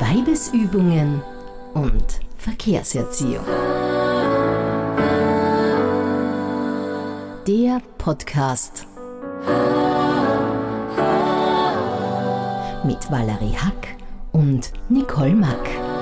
Weibesübungen und Verkehrserziehung. Der Podcast mit Valerie Hack und Nicole Mack.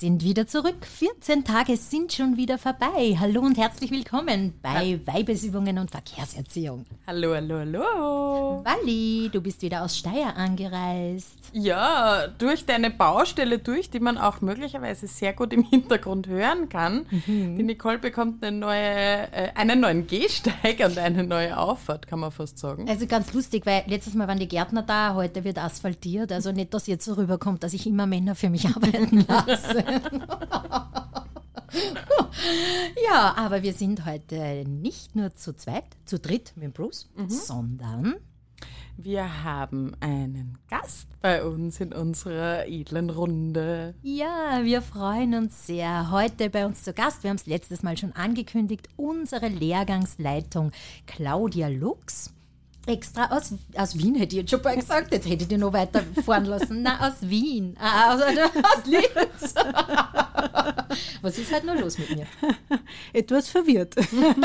Sind wieder zurück. 14 Tage sind schon wieder vorbei. Hallo und herzlich willkommen bei Weibesübungen und Verkehrserziehung. Hallo, hallo, hallo. Wally, du bist wieder aus Steyr angereist. Ja, durch deine Baustelle durch, die man auch möglicherweise sehr gut im Hintergrund hören kann. Die Nicole bekommt eine neue, äh, einen neuen Gehsteig und eine neue Auffahrt, kann man fast sagen. Also ganz lustig, weil letztes Mal waren die Gärtner da, heute wird asphaltiert. Also nicht, dass jetzt so rüberkommt, dass ich immer Männer für mich arbeiten lasse. ja, aber wir sind heute nicht nur zu zweit, zu dritt mit Bruce, sondern Wir haben einen Gast bei uns in unserer edlen Runde. ja, wir freuen uns sehr. Heute bei uns zu Gast, wir haben es letztes Mal schon angekündigt, unsere Lehrgangsleitung Claudia Lux. Extra aus, aus Wien hätte ich jetzt schon bald gesagt, jetzt hätte ich die noch weiter fahren lassen. Na, aus Wien. Ah, aus, aus Linz. Was ist halt nur los mit mir? Etwas verwirrt.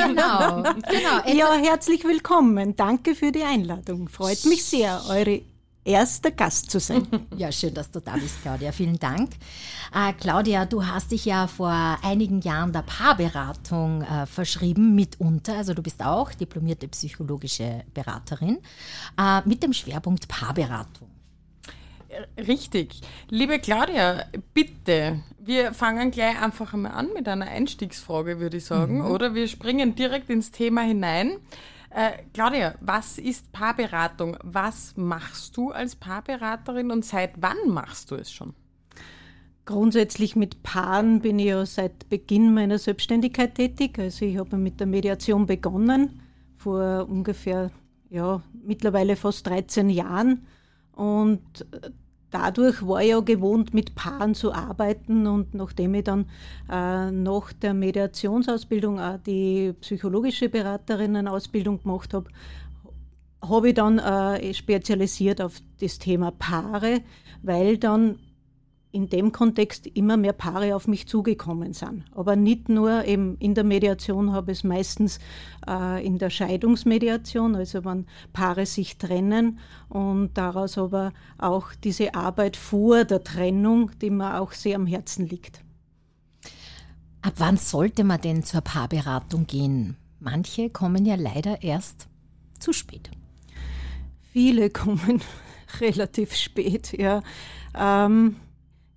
Genau, genau. Ja, herzlich willkommen. Danke für die Einladung. Freut mich sehr, eure erster Gast zu sein. Ja, schön, dass du da bist, Claudia. Vielen Dank. Äh, Claudia, du hast dich ja vor einigen Jahren der Paarberatung äh, verschrieben, mitunter. Also du bist auch diplomierte psychologische Beraterin äh, mit dem Schwerpunkt Paarberatung. Richtig. Liebe Claudia, bitte, wir fangen gleich einfach einmal an mit einer Einstiegsfrage, würde ich sagen, oder? Wir springen direkt ins Thema hinein. Äh, Claudia, was ist Paarberatung? Was machst du als Paarberaterin und seit wann machst du es schon? Grundsätzlich mit Paaren bin ich ja seit Beginn meiner Selbstständigkeit tätig. Also ich habe mit der Mediation begonnen vor ungefähr, ja, mittlerweile fast 13 Jahren. Und äh, dadurch war ich ja gewohnt, mit Paaren zu arbeiten. Und nachdem ich dann äh, nach der Mediationsausbildung auch die psychologische Beraterinnen-Ausbildung gemacht habe, habe ich dann äh, spezialisiert auf das Thema Paare, weil dann in dem Kontext immer mehr Paare auf mich zugekommen sind. Aber nicht nur eben in der Mediation habe ich es meistens äh, in der Scheidungsmediation, also wenn Paare sich trennen und daraus aber auch diese Arbeit vor der Trennung, die mir auch sehr am Herzen liegt. Ab wann sollte man denn zur Paarberatung gehen? Manche kommen ja leider erst zu spät. Viele kommen relativ spät, ja. Ähm,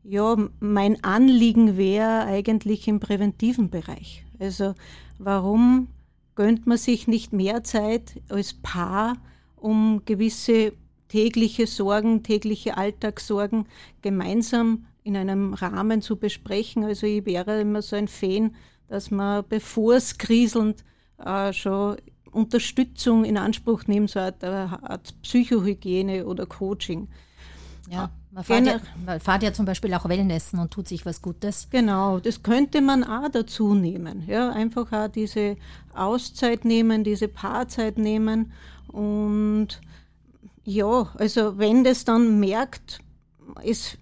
ja, mein Anliegen wäre eigentlich im präventiven Bereich. Also warum gönnt man sich nicht mehr Zeit als Paar, um gewisse tägliche Sorgen, tägliche Alltagssorgen gemeinsam in einem Rahmen zu besprechen? Also ich wäre immer so ein Fan, dass man, bevor es kriselnd äh, schon Unterstützung in Anspruch nimmt, so eine Art, Art Psychohygiene oder Coaching. Ja, man fährt ja, Gerne- man fährt ja zum Beispiel auch Wellnessen und tut sich was Gutes. Genau, das könnte man auch dazu nehmen. Ja, einfach auch diese Auszeit nehmen, diese Paarzeit nehmen. Und ja, also wenn das dann merkt, es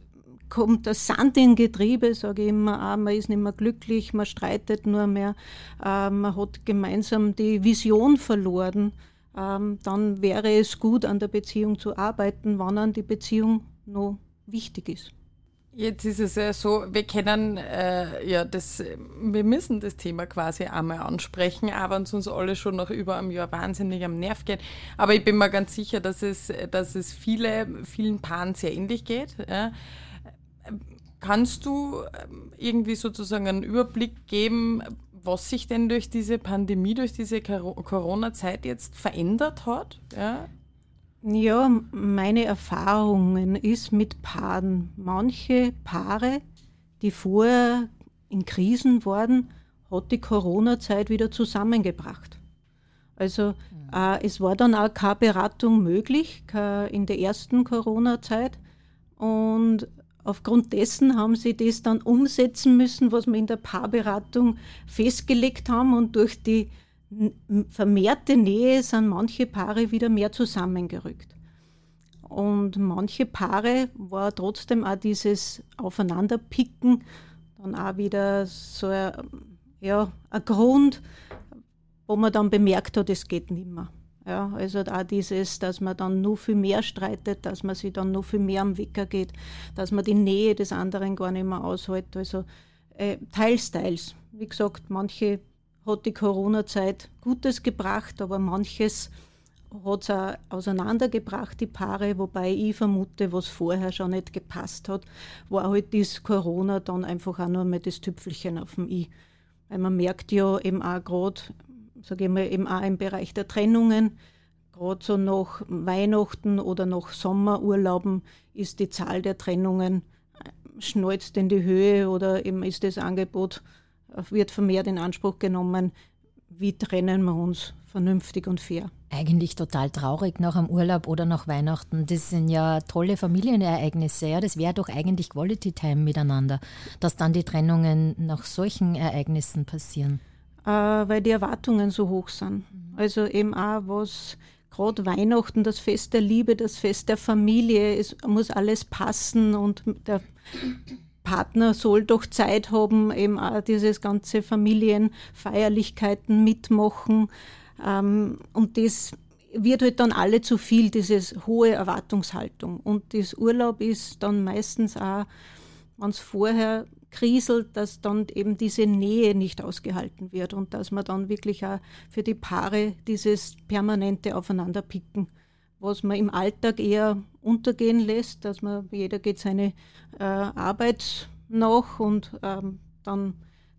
kommt der Sand in Getriebe, sage ich immer, auch, man ist nicht mehr glücklich, man streitet nur mehr, äh, man hat gemeinsam die Vision verloren, ähm, dann wäre es gut, an der Beziehung zu arbeiten, wann an die Beziehung noch wichtig ist. Jetzt ist es ja so, wir kennen äh, ja das, wir müssen das Thema quasi einmal ansprechen, aber uns uns alle schon nach über einem Jahr wahnsinnig am Nerv geht. Aber ich bin mir ganz sicher, dass es, dass es viele, vielen Paaren sehr ähnlich geht. Ja. Kannst du ähm, irgendwie sozusagen einen Überblick geben, was sich denn durch diese Pandemie, durch diese Coro- Corona-Zeit jetzt verändert hat? Ja? Ja, meine Erfahrungen ist mit Paaren. Manche Paare, die vorher in Krisen waren, hat die Corona-Zeit wieder zusammengebracht. Also äh, es war dann auch keine Beratung möglich keine, in der ersten Corona-Zeit. Und aufgrund dessen haben sie das dann umsetzen müssen, was wir in der Paarberatung festgelegt haben und durch die vermehrte Nähe sind manche Paare wieder mehr zusammengerückt. Und manche Paare war trotzdem auch dieses Aufeinanderpicken dann auch wieder so ein, ja, ein Grund, wo man dann bemerkt hat, es geht nicht mehr. Ja, also auch dieses, dass man dann nur viel mehr streitet, dass man sich dann nur viel mehr am Wecker geht, dass man die Nähe des anderen gar nicht mehr aushält. Also äh, teils, teils. Wie gesagt, manche hat die Corona-Zeit Gutes gebracht, aber manches hat es auch auseinandergebracht, die Paare, wobei ich vermute, was vorher schon nicht gepasst hat, war halt das Corona dann einfach auch nur mal das Tüpfelchen auf dem I. Weil man merkt ja eben auch gerade, sage ich mal, eben auch im Bereich der Trennungen, gerade so nach Weihnachten oder nach Sommerurlauben ist die Zahl der Trennungen äh, schnalzt in die Höhe oder eben ist das Angebot, wird vermehrt in Anspruch genommen, wie trennen wir uns vernünftig und fair. Eigentlich total traurig nach einem Urlaub oder nach Weihnachten. Das sind ja tolle Familienereignisse. Ja? Das wäre doch eigentlich Quality Time miteinander, dass dann die Trennungen nach solchen Ereignissen passieren. Äh, weil die Erwartungen so hoch sind. Mhm. Also eben auch was gerade Weihnachten, das Fest der Liebe, das Fest der Familie, es muss alles passen und der Partner soll doch Zeit haben, eben auch dieses ganze Familienfeierlichkeiten mitmachen. Ähm, und das wird halt dann alle zu viel, diese hohe Erwartungshaltung. Und das Urlaub ist dann meistens auch, wenn es vorher kriselt, dass dann eben diese Nähe nicht ausgehalten wird und dass man dann wirklich auch für die Paare dieses permanente Aufeinanderpicken, was man im Alltag eher untergehen lässt, dass man jeder geht seine äh, Arbeit nach und ähm, dann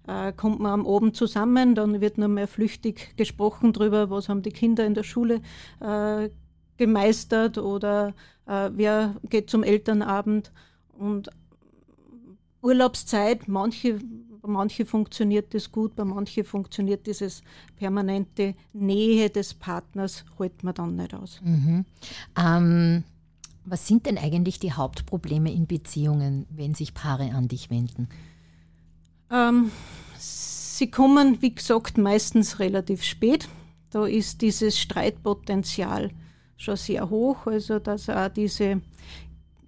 äh, kommt man am Abend zusammen, dann wird nur mehr flüchtig gesprochen darüber, was haben die Kinder in der Schule äh, gemeistert oder äh, wer geht zum Elternabend. Und Urlaubszeit, manche, bei manchen funktioniert das gut, bei manchen funktioniert dieses permanente Nähe des Partners, hält man dann nicht aus. Mhm. Ähm, was sind denn eigentlich die Hauptprobleme in Beziehungen, wenn sich Paare an dich wenden? Ähm, sie kommen, wie gesagt, meistens relativ spät. Da ist dieses Streitpotenzial schon sehr hoch. Also, dass auch diese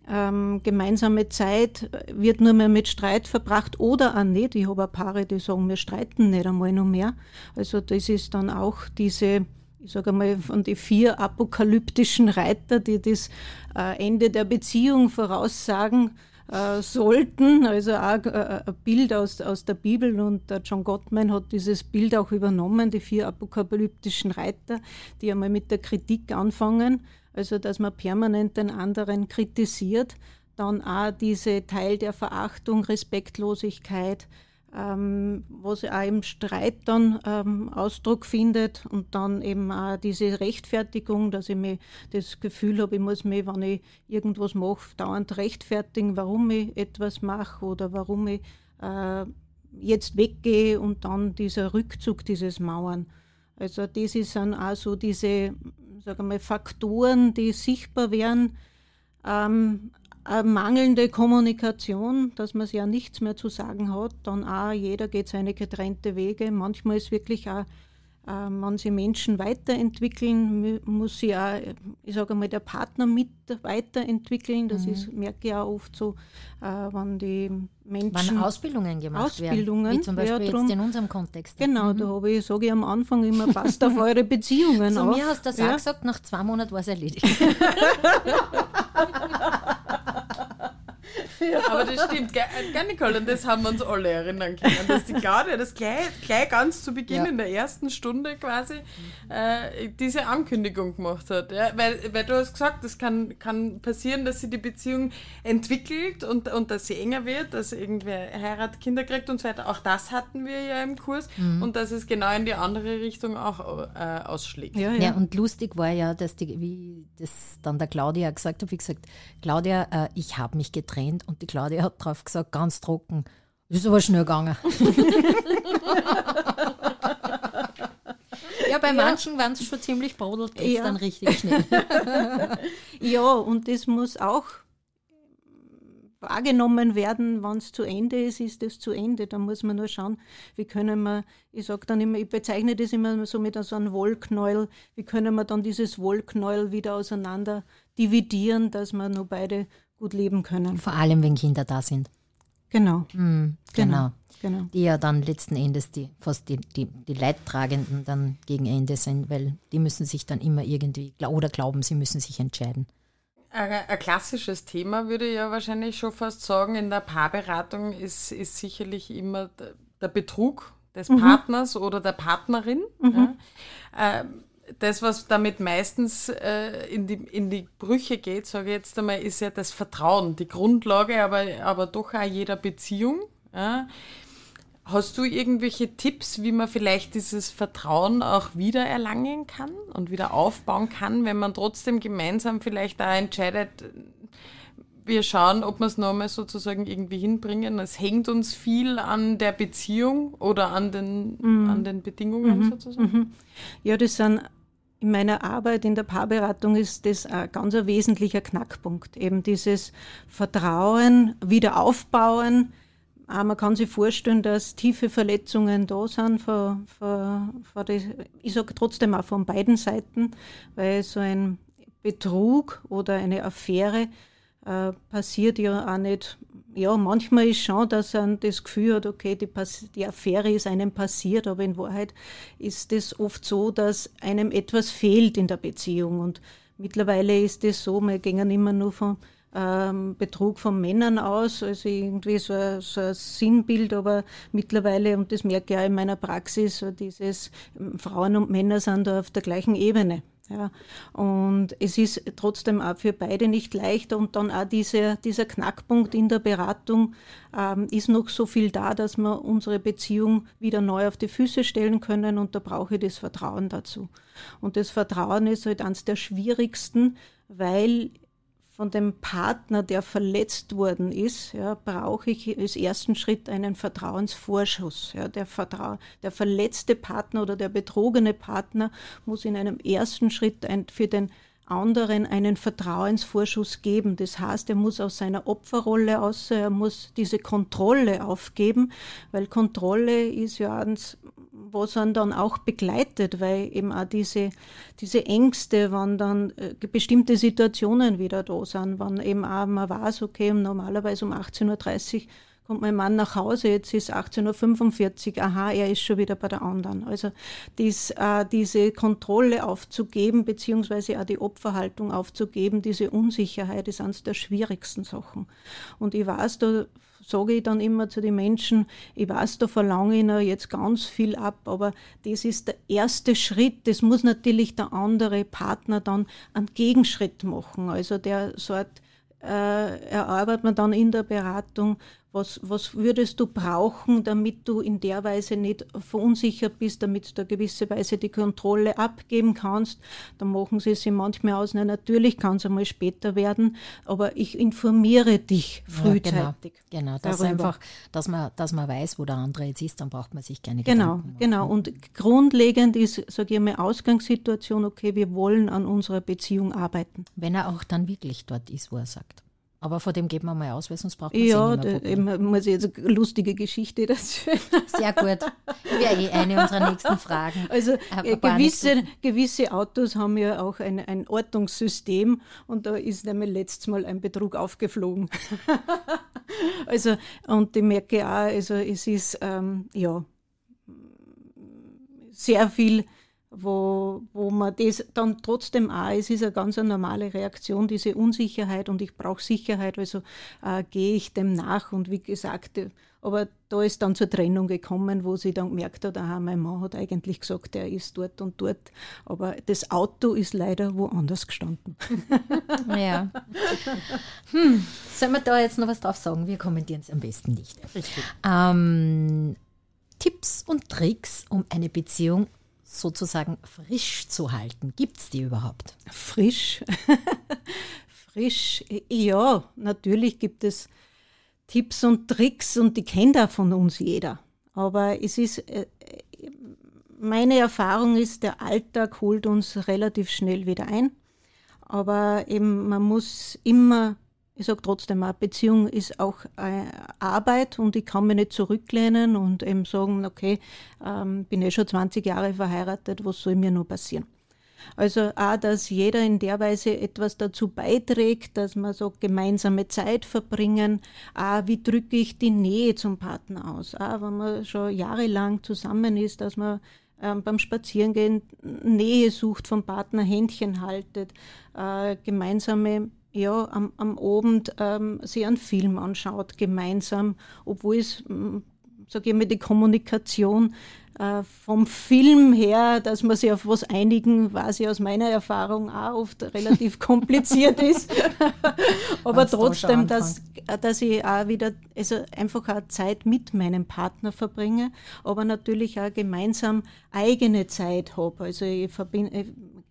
ähm, gemeinsame Zeit wird nur mehr mit Streit verbracht oder auch nicht. Ich habe auch Paare, die sagen, wir streiten nicht einmal noch mehr. Also, das ist dann auch diese ich sage mal, von den vier apokalyptischen Reiter, die das äh, Ende der Beziehung voraussagen, äh, sollten. Also auch äh, ein Bild aus, aus der Bibel und der John Gottman hat dieses Bild auch übernommen, die vier apokalyptischen Reiter, die einmal mit der Kritik anfangen, also dass man permanent den anderen kritisiert, dann auch diese Teil der Verachtung, Respektlosigkeit, ähm, was auch im Streit dann ähm, Ausdruck findet und dann eben auch diese Rechtfertigung, dass ich mir das Gefühl habe, ich muss mich, wenn ich irgendwas mache, dauernd rechtfertigen, warum ich etwas mache oder warum ich äh, jetzt weggehe und dann dieser Rückzug, dieses Mauern. Also das sind auch so diese sagen wir, Faktoren, die sichtbar werden. Ähm, mangelnde Kommunikation, dass man ja nichts mehr zu sagen hat, dann auch jeder geht seine getrennte Wege. Manchmal ist wirklich auch, äh, wenn sich Menschen weiterentwickeln, muss sich auch, ich sage mal, der Partner mit weiterentwickeln. Das mhm. ist, merke ich auch oft so, äh, wenn die Menschen. Wann Ausbildungen gemacht Ausbildungen, werden. Wie zum Beispiel ja, drum, jetzt in unserem Kontext. Genau, mhm. da habe ich, sage ich am Anfang immer, passt auf eure Beziehungen Zu auf. mir hast du das ja. auch gesagt, nach zwei Monaten war es erledigt. Ja. Aber das stimmt, gar, gar Nicole, an das haben wir uns alle erinnern können, dass die Claudia das gleich, gleich ganz zu Beginn ja. in der ersten Stunde quasi äh, diese Ankündigung gemacht hat. Ja? Weil, weil du hast gesagt, es kann, kann passieren, dass sich die Beziehung entwickelt und, und dass sie enger wird, dass irgendwer heiratet, Kinder kriegt und so weiter. Auch das hatten wir ja im Kurs mhm. und dass es genau in die andere Richtung auch äh, ausschlägt. Ja, ja. ja, und lustig war ja, dass die, wie das dann der Claudia gesagt hat, wie gesagt, Claudia, äh, ich habe mich getrennt und die Claudia hat drauf gesagt, ganz trocken. Ist aber schnell gegangen. ja, bei manchen, wenn es schon ziemlich brodelt, geht es ja. dann richtig schnell. ja, und das muss auch wahrgenommen werden, wenn es zu Ende ist, ist es zu Ende. Da muss man nur schauen, wie können wir, ich sage dann immer, ich bezeichne das immer so mit so einem Wollknäuel, wie können wir dann dieses Wollknäuel wieder auseinander dividieren, dass wir nur beide gut leben können. Vor allem, wenn Kinder da sind. Genau. Mhm, genau. genau. Genau. die ja dann letzten Endes die, fast die, die, die Leidtragenden dann gegen Ende sind, weil die müssen sich dann immer irgendwie, oder glauben, sie müssen sich entscheiden. Ein klassisches Thema würde ich ja wahrscheinlich schon fast sagen, in der Paarberatung ist, ist sicherlich immer der Betrug des mhm. Partners oder der Partnerin. Mhm. Ja. Äh, das, was damit meistens äh, in, die, in die Brüche geht, sage ich jetzt einmal, ist ja das Vertrauen, die Grundlage, aber, aber doch auch jeder Beziehung. Ja. Hast du irgendwelche Tipps, wie man vielleicht dieses Vertrauen auch wieder erlangen kann und wieder aufbauen kann, wenn man trotzdem gemeinsam vielleicht da entscheidet, wir schauen, ob wir es nochmal sozusagen irgendwie hinbringen. Es hängt uns viel an der Beziehung oder an den, mhm. an den Bedingungen mhm. sozusagen. Mhm. Ja, das sind in meiner Arbeit in der Paarberatung ist das ein ganz ein wesentlicher Knackpunkt. Eben dieses Vertrauen, wieder aufbauen, auch man kann sich vorstellen, dass tiefe Verletzungen da sind, von, von, von die, ich sage trotzdem auch von beiden Seiten, weil so ein Betrug oder eine Affäre äh, passiert ja auch nicht. Ja, manchmal ist schon, dass man das Gefühl hat, okay, die, die Affäre ist einem passiert, aber in Wahrheit ist es oft so, dass einem etwas fehlt in der Beziehung. Und mittlerweile ist es so, wir gehen immer nur von ähm, Betrug von Männern aus, also irgendwie so ein, so ein, Sinnbild, aber mittlerweile, und das merke ich auch in meiner Praxis, so dieses ähm, Frauen und Männer sind da auf der gleichen Ebene. Ja, und es ist trotzdem auch für beide nicht leicht und dann auch diese, dieser Knackpunkt in der Beratung ähm, ist noch so viel da, dass wir unsere Beziehung wieder neu auf die Füße stellen können und da brauche ich das Vertrauen dazu. Und das Vertrauen ist halt eines der schwierigsten, weil von dem Partner, der verletzt worden ist, ja, brauche ich als ersten Schritt einen Vertrauensvorschuss. Ja, der, Vertrau der verletzte Partner oder der betrogene Partner muss in einem ersten Schritt ein, für den anderen einen Vertrauensvorschuss geben. Das heißt, er muss aus seiner Opferrolle aus, er muss diese Kontrolle aufgeben, weil Kontrolle ist ja eins, was einen dann auch begleitet, weil eben auch diese, diese Ängste, wenn dann äh, bestimmte Situationen wieder da sind, wenn eben auch man weiß, okay, normalerweise um 18.30 Uhr kommt mein Mann nach Hause, jetzt ist 18.45 Uhr, aha, er ist schon wieder bei der anderen. Also dies, äh, diese Kontrolle aufzugeben, beziehungsweise auch die Opferhaltung aufzugeben, diese Unsicherheit ist eines der schwierigsten Sachen. Und ich weiß, da sage ich dann immer zu den Menschen, ich weiß, da verlange ich noch jetzt ganz viel ab, aber das ist der erste Schritt. Das muss natürlich der andere Partner dann einen Gegenschritt machen. Also der sagt, äh, erarbeitet man dann in der Beratung, was, was würdest du brauchen, damit du in der Weise nicht verunsichert bist, damit du gewisse Weise die Kontrolle abgeben kannst? Dann machen sie sich manchmal aus, na, natürlich kann es einmal später werden, aber ich informiere dich frühzeitig. Ja, genau, genau. Das einfach, dass man, dass man weiß, wo der andere jetzt ist, dann braucht man sich keine genau, Gedanken machen. Genau, und grundlegend ist, sage ich mal, Ausgangssituation, okay, wir wollen an unserer Beziehung arbeiten. Wenn er auch dann wirklich dort ist, wo er sagt. Aber vor dem geht man mal aus, weil sonst braucht man ja, es nicht mehr. Ja, muss jetzt eine lustige Geschichte dazu. Sehr gut. Wäre eh eine unserer nächsten Fragen. Also äh, gewisse, gewisse Autos haben ja auch ein, ein Ortungssystem und da ist nämlich letztes Mal ein Betrug aufgeflogen. also, und ich merke auch, also es ist, ähm, ja, sehr viel wo, wo man das dann trotzdem auch, es ist eine ganz eine normale Reaktion, diese Unsicherheit und ich brauche Sicherheit, also äh, gehe ich dem nach und wie gesagt, aber da ist dann zur Trennung gekommen, wo sie dann gemerkt hat, aha, mein Mann hat eigentlich gesagt, er ist dort und dort, aber das Auto ist leider woanders gestanden. Ja. Hm. Sollen wir da jetzt noch was drauf sagen? Wir kommentieren es am besten nicht. Richtig. Ähm, Tipps und Tricks, um eine Beziehung sozusagen frisch zu halten? Gibt es die überhaupt? Frisch? frisch, ja, natürlich gibt es Tipps und Tricks und die kennt auch von uns jeder. Aber es ist, äh, meine Erfahrung ist, der Alltag holt uns relativ schnell wieder ein. Aber eben, man muss immer ich sage trotzdem, eine Beziehung ist auch äh, Arbeit und ich kann mich nicht zurücklehnen und eben sagen, okay, ähm, bin eh schon 20 Jahre verheiratet, was soll mir nur passieren? Also auch, dass jeder in der Weise etwas dazu beiträgt, dass man so gemeinsame Zeit verbringen. Auch, wie drücke ich die Nähe zum Partner aus? Auch, wenn man schon jahrelang zusammen ist, dass man ähm, beim Spazierengehen Nähe sucht vom Partner, Händchen haltet, äh, gemeinsame ja, am, am Abend ähm, sich einen Film anschaut, gemeinsam, obwohl es, sage ich mal, die Kommunikation äh, vom Film her, dass man sich auf was einigen, weiß ich aus meiner Erfahrung auch oft relativ kompliziert ist. Aber trotzdem, dass, dass ich auch wieder, also einfach auch Zeit mit meinem Partner verbringe, aber natürlich auch gemeinsam eigene Zeit habe. Also ich verbinde,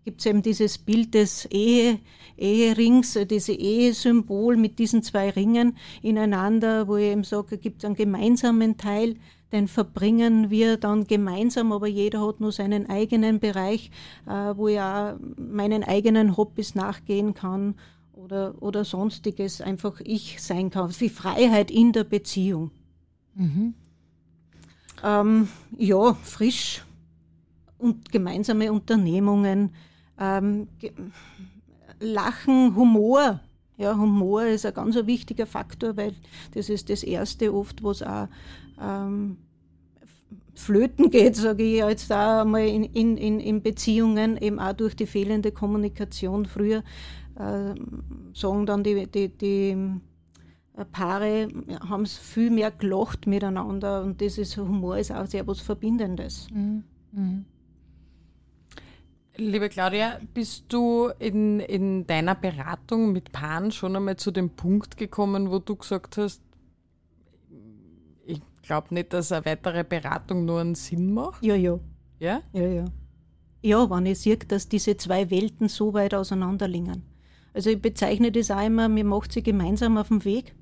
gibt es eben dieses Bild des Ehe, Eherings, diese Ehesymbol mit diesen zwei Ringen ineinander, wo ich eben sage, es gibt einen gemeinsamen Teil, den verbringen wir dann gemeinsam, aber jeder hat nur seinen eigenen Bereich, äh, wo ich auch meinen eigenen Hobbys nachgehen kann oder, oder sonstiges einfach ich sein kann. Die Freiheit in der Beziehung. Mhm. Ähm, ja, frisch und gemeinsame Unternehmungen, ähm, Lachen, Humor. Ja, Humor ist ein ganz wichtiger Faktor, weil das ist das Erste oft, was auch ähm, flöten geht, sage ich jetzt da einmal in, in, in, Beziehungen, eben auch durch die fehlende Kommunikation. Früher äh, sagen dann die, die, die äh, Paare, haben es viel mehr gelacht miteinander und das ist Humor ist auch sehr was Verbindendes. Mhm. Mhm. Liebe Claudia, bist du in, in deiner Beratung mit Paaren schon einmal zu dem Punkt gekommen, wo du gesagt hast, glaube nicht, dass eine weitere Beratung nur einen Sinn macht. Ja, ja. Ja? Ja, ja. Ja, wenn ich sehe, dass diese zwei Welten so weit auseinander liegen. Also ich bezeichne das auch immer, mir macht sie gemeinsam auf dem Weg.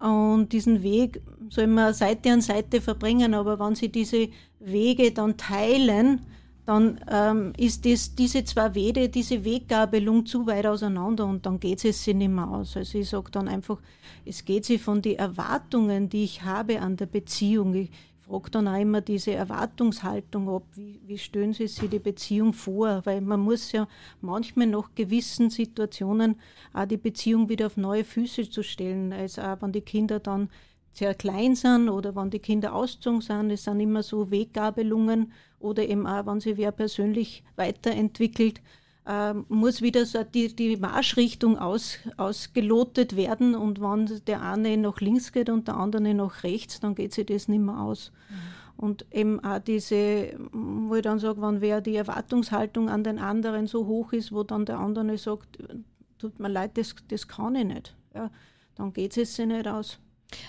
Und diesen Weg soll man Seite an Seite verbringen, aber wenn sie diese Wege dann teilen, dann ähm, ist das, diese zwei Wege, diese Weggabelung zu weit auseinander und dann geht es sich nicht mehr aus. Also ich sage dann einfach, es geht sich von den Erwartungen, die ich habe an der Beziehung. Ich frage dann auch immer diese Erwartungshaltung ab, wie, wie stellen Sie sich die Beziehung vor? Weil man muss ja manchmal nach gewissen Situationen auch die Beziehung wieder auf neue Füße zu stellen. Also auch wenn die Kinder dann sehr klein sind oder wenn die Kinder ausgezogen sind, es sind immer so Weggabelungen oder eben auch, wenn sich wer persönlich weiterentwickelt, äh, muss wieder so die, die Marschrichtung aus, ausgelotet werden und wenn der eine nach links geht und der andere nach rechts, dann geht sich das nicht mehr aus. Mhm. Und eben auch diese, wo ich dann sage, wenn wer die Erwartungshaltung an den anderen so hoch ist, wo dann der andere sagt, tut mir leid, das, das kann ich nicht, ja, dann geht es sich nicht aus.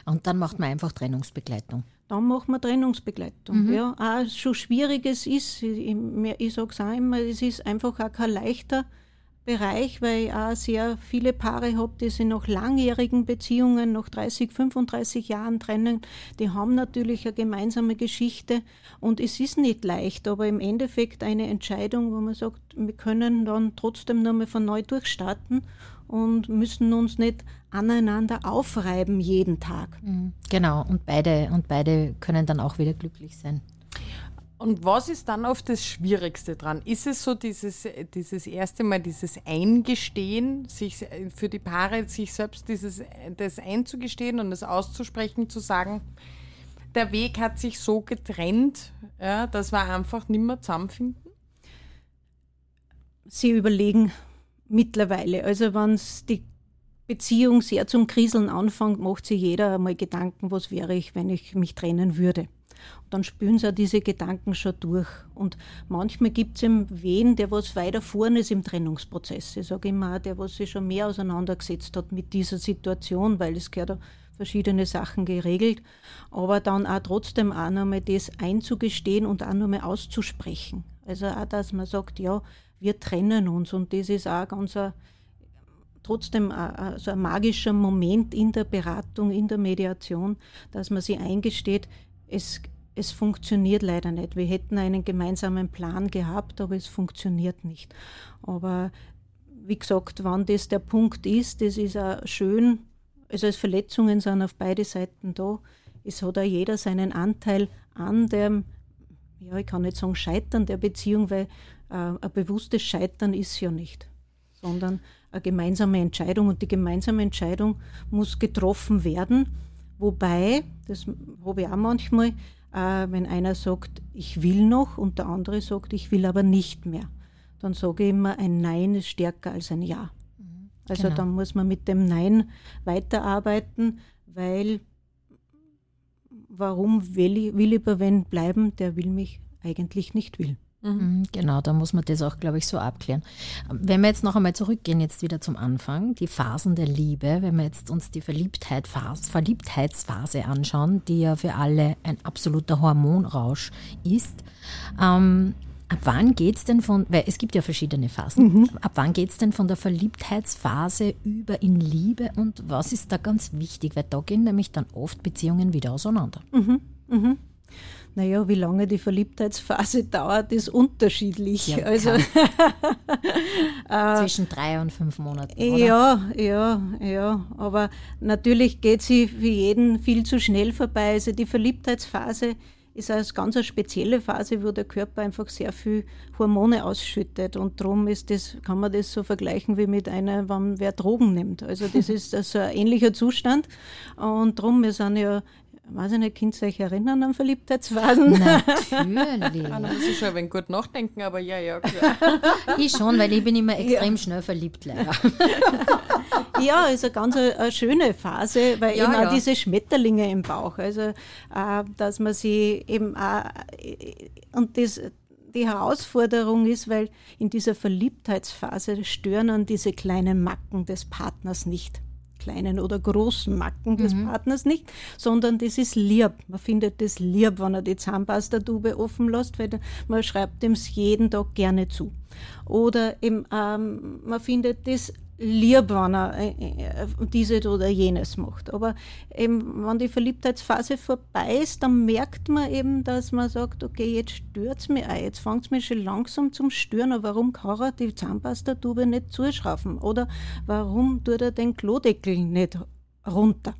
Und dann macht man einfach Trennungsbegleitung. Dann macht man Trennungsbegleitung. Mhm. Ja, auch schon schwierig es ist, ich, ich sage es auch immer, es ist einfach auch kein leichter Bereich, weil ich auch sehr viele Paare habe, die sich nach langjährigen Beziehungen, nach 30, 35 Jahren trennen. Die haben natürlich eine gemeinsame Geschichte und es ist nicht leicht, aber im Endeffekt eine Entscheidung, wo man sagt, wir können dann trotzdem nochmal von neu durchstarten und müssen uns nicht aneinander aufreiben jeden Tag. Mhm. Genau, und beide, und beide können dann auch wieder glücklich sein. Und was ist dann oft das Schwierigste dran? Ist es so dieses, dieses erste Mal, dieses Eingestehen, sich für die Paare, sich selbst dieses, das einzugestehen und das auszusprechen, zu sagen, der Weg hat sich so getrennt, ja, dass wir einfach nicht mehr zusammenfinden? Sie überlegen mittlerweile, also wenn es die Beziehung sehr zum Kriseln anfängt, macht sich jeder einmal Gedanken, was wäre ich, wenn ich mich trennen würde. Dann spüren sie auch diese Gedanken schon durch. Und manchmal gibt es eben wen, der was weiter vorne ist im Trennungsprozess. Ich sage immer, der was sich schon mehr auseinandergesetzt hat mit dieser Situation, weil es gehört verschiedene Sachen geregelt, aber dann auch trotzdem auch nochmal das einzugestehen und auch nochmal auszusprechen. Also auch, dass man sagt, ja, wir trennen uns und das ist auch ganz ein trotzdem so ein magischer Moment in der Beratung, in der Mediation, dass man sich eingesteht, es, es funktioniert leider nicht. Wir hätten einen gemeinsamen Plan gehabt, aber es funktioniert nicht. Aber wie gesagt, wann das der Punkt ist, das ist auch schön. Also als Verletzungen sind auf beide Seiten da. Es hat auch jeder seinen Anteil an dem, ja, ich kann nicht sagen Scheitern der Beziehung, weil äh, ein bewusstes Scheitern ist ja nicht, sondern eine gemeinsame Entscheidung und die gemeinsame Entscheidung muss getroffen werden. Wobei, das habe ich auch manchmal, äh, wenn einer sagt, ich will noch und der andere sagt, ich will aber nicht mehr, dann sage ich immer, ein Nein ist stärker als ein Ja. Mhm. Also genau. dann muss man mit dem Nein weiterarbeiten, weil warum will ich, will ich bei wen bleiben, der will mich eigentlich nicht will. Mhm. mhm. Genau, da muss man das auch, glaube ich, so abklären. Wenn wir jetzt noch einmal zurückgehen, jetzt wieder zum Anfang, die Phasen der Liebe, wenn wir jetzt uns die Verliebtheit Verliebtheitsphase anschauen, die ja für alle ein absoluter Hormonrausch ist. Ähm, ab wann geht es denn von, weil es gibt ja verschiedene Phasen, mhm. ab wann geht es denn von der Verliebtheitsphase über in Liebe und was ist da ganz wichtig, weil da gehen nämlich dann oft Beziehungen wieder auseinander. Mhm. Naja, wie lange die Verliebtheitsphase dauert, ist unterschiedlich. Ja, also, äh, Zwischen drei und fünf Monaten. Oder? Ja, ja, ja. Aber natürlich geht sie für jeden viel zu schnell vorbei. Also die Verliebtheitsphase ist eine ganz eine spezielle Phase, wo der Körper einfach sehr viel Hormone ausschüttet. Und darum ist das, kann man das so vergleichen wie mit einer, wenn wer Drogen nimmt. Also das ist also ein ähnlicher Zustand. Und darum, wir sind ja weiß ich nicht, könnt ihr euch erinnern an Verliebtheitsphasen? Natürlich. ah, da muss ich schon ein wenig gut nachdenken, aber ja, ja, klar. ich schon, weil ich bin immer extrem ja. schnell verliebt, leider. ja, ist eine ganz eine, eine schöne Phase, weil ja, eben ja. auch diese Schmetterlinge im Bauch, also äh, dass man sie eben auch, und das, die Herausforderung ist, weil in dieser Verliebtheitsphase stören an diese kleinen Macken des Partners nicht kleinen oder großen Macken des mhm. Partners nicht, sondern das ist lieb. Man findet das lieb, wenn er die Zahnpasta-Tube offen lässt, weil man schreibt dem jeden Tag gerne zu. Oder eben, ähm, man findet das lieb, wenn er äh, äh, dieses oder jenes macht. Aber eben, wenn die Verliebtheitsphase vorbei ist, dann merkt man eben, dass man sagt, okay, jetzt stört es mich auch, jetzt fängt es mich schon langsam zum Stören. Aber warum kann er die Zahnpastatube nicht zuschrauben? Oder warum tut er den Klodeckel nicht runter?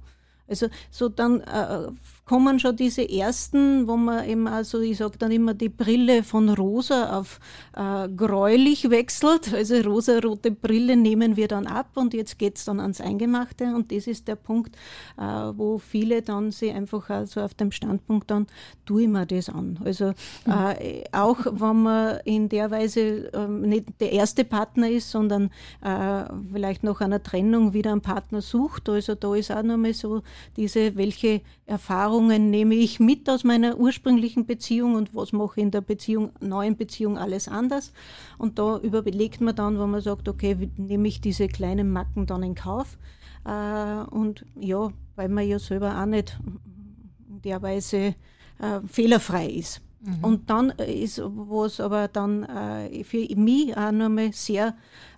Also so dann äh, kommen schon diese ersten, wo man eben also, ich sage dann immer, die Brille von rosa auf äh, gräulich wechselt. Also rosa-rote Brille nehmen wir dann ab und jetzt geht es dann ans Eingemachte und das ist der Punkt, äh, wo viele dann sie einfach also auf dem Standpunkt dann, tue ich mir das an. Also äh, auch wenn man in der Weise ähm, nicht der erste Partner ist, sondern äh, vielleicht nach einer Trennung wieder einen Partner sucht, also da ist auch nochmal so diese, welche Erfahrungen nehme ich mit aus meiner ursprünglichen Beziehung und was mache ich in der Beziehung, neuen Beziehung alles anders. Und da überlegt man dann, wo man sagt, okay, nehme ich diese kleinen Macken dann in Kauf. Äh, und ja, weil man ja selber auch nicht in der Weise äh, fehlerfrei ist. Mhm. Und dann ist, was aber dann äh, für mich auch nochmal sehr